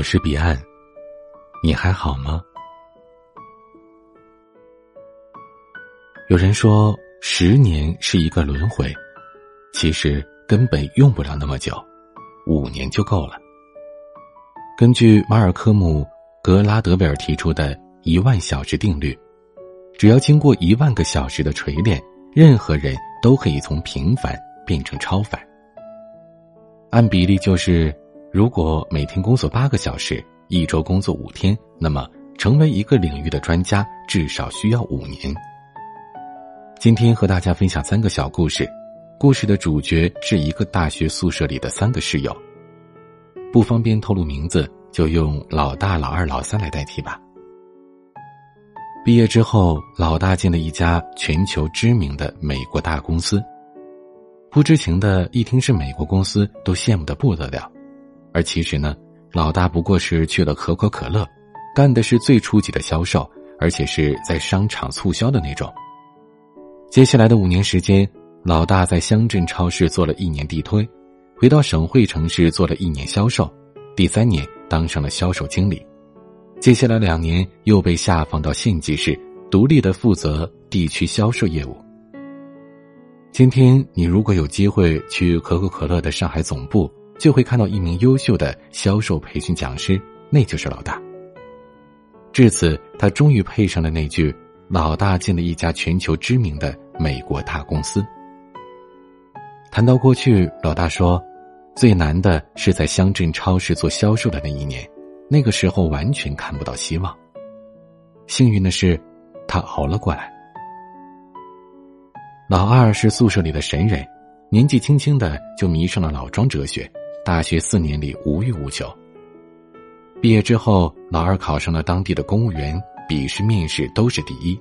我是彼岸，你还好吗？有人说十年是一个轮回，其实根本用不了那么久，五年就够了。根据马尔科姆·格拉德维尔提出的一万小时定律，只要经过一万个小时的锤炼，任何人都可以从平凡变成超凡。按比例就是。如果每天工作八个小时，一周工作五天，那么成为一个领域的专家至少需要五年。今天和大家分享三个小故事，故事的主角是一个大学宿舍里的三个室友。不方便透露名字，就用老大、老二、老三来代替吧。毕业之后，老大进了一家全球知名的美国大公司，不知情的一听是美国公司，都羡慕的不得了。而其实呢，老大不过是去了可口可乐，干的是最初级的销售，而且是在商场促销的那种。接下来的五年时间，老大在乡镇超市做了一年地推，回到省会城市做了一年销售，第三年当上了销售经理。接下来两年又被下放到县级市，独立的负责地区销售业务。今天你如果有机会去可口可乐的上海总部。就会看到一名优秀的销售培训讲师，那就是老大。至此，他终于配上了那句“老大进了一家全球知名的美国大公司”。谈到过去，老大说：“最难的是在乡镇超市做销售的那一年，那个时候完全看不到希望。幸运的是，他熬了过来。”老二是宿舍里的神人，年纪轻轻的就迷上了老庄哲学。大学四年里无欲无求。毕业之后，老二考上了当地的公务员，笔试、面试都是第一。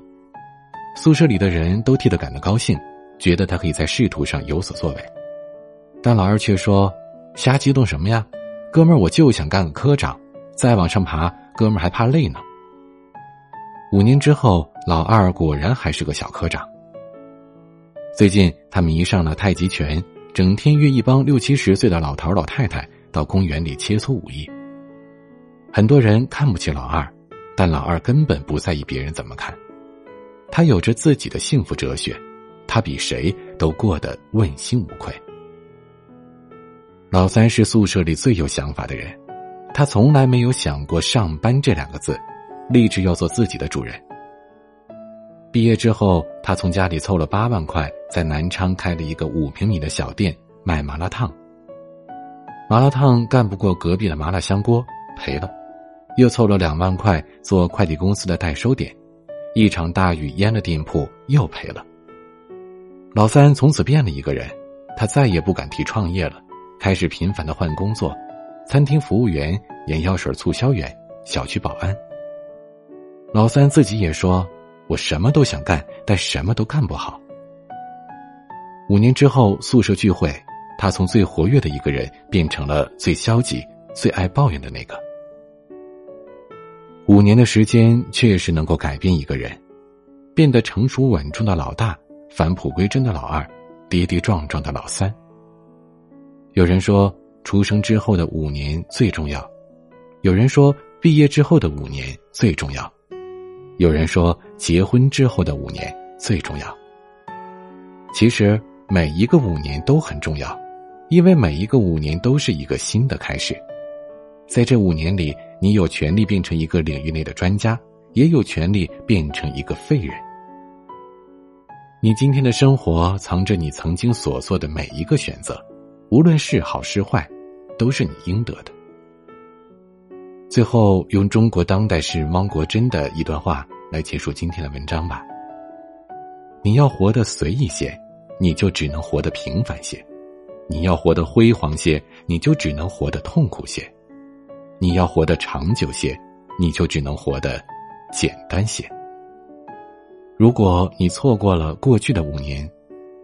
宿舍里的人都替他感到高兴，觉得他可以在仕途上有所作为。但老二却说：“瞎激动什么呀，哥们儿，我就想干个科长，再往上爬，哥们儿还怕累呢。”五年之后，老二果然还是个小科长。最近，他迷上了太极拳。整天约一帮六七十岁的老头老太太到公园里切磋武艺。很多人看不起老二，但老二根本不在意别人怎么看。他有着自己的幸福哲学，他比谁都过得问心无愧。老三是宿舍里最有想法的人，他从来没有想过上班这两个字，立志要做自己的主人。毕业之后，他从家里凑了八万块，在南昌开了一个五平米的小店，卖麻辣烫。麻辣烫干不过隔壁的麻辣香锅，赔了，又凑了两万块做快递公司的代收点，一场大雨淹了店铺，又赔了。老三从此变了一个人，他再也不敢提创业了，开始频繁的换工作，餐厅服务员、眼药水促销员、小区保安。老三自己也说。我什么都想干，但什么都干不好。五年之后，宿舍聚会，他从最活跃的一个人变成了最消极、最爱抱怨的那个。五年的时间确实能够改变一个人，变得成熟稳重的老大，返璞归真的老二，跌跌撞撞的老三。有人说，出生之后的五年最重要；有人说，毕业之后的五年最重要。有人说，结婚之后的五年最重要。其实每一个五年都很重要，因为每一个五年都是一个新的开始。在这五年里，你有权利变成一个领域内的专家，也有权利变成一个废人。你今天的生活藏着你曾经所做的每一个选择，无论是好是坏，都是你应得的。最后，用中国当代诗人汪国真的一段话来结束今天的文章吧。你要活得随意些，你就只能活得平凡些；你要活得辉煌些，你就只能活得痛苦些；你要活得长久些，你就只能活得简单些。如果你错过了过去的五年，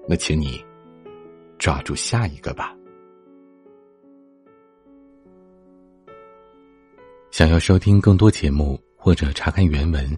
那请你抓住下一个吧。想要收听更多节目或者查看原文，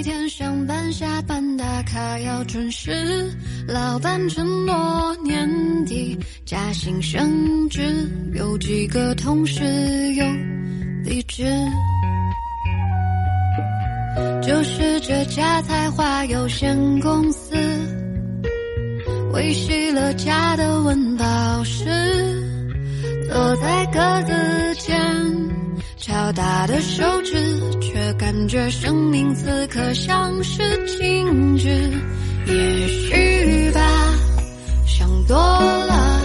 每天上班下班打卡要准时，老板承诺年底加薪升职，有几个同事有离职。就是这家才华有限公司，维系了家的温饱时，坐在格子间，敲打的手指，却感觉生命此刻像是静止。也许吧，想多了，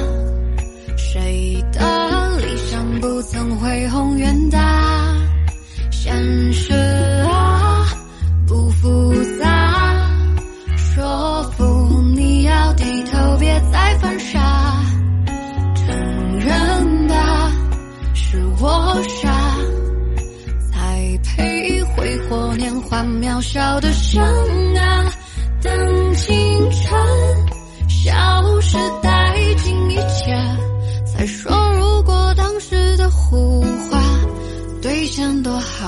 谁的理想不曾恢宏远大？现实。笑的像啊，等青春消失殆尽一切，再说如果当时的胡话兑现多好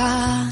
啊。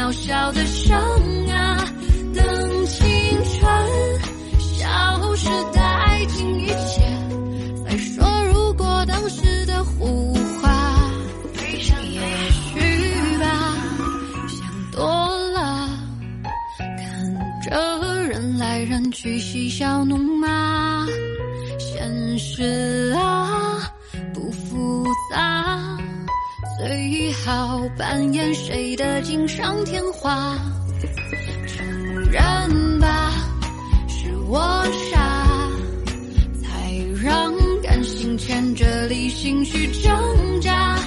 渺小的生啊，等青春消失殆尽一切，再说如果当时的胡话，也许吧，想多了，看着人来人去嬉笑怒骂，现实啊好扮演谁的锦上添花？承认吧，是我傻，才让感性牵着理性去挣扎。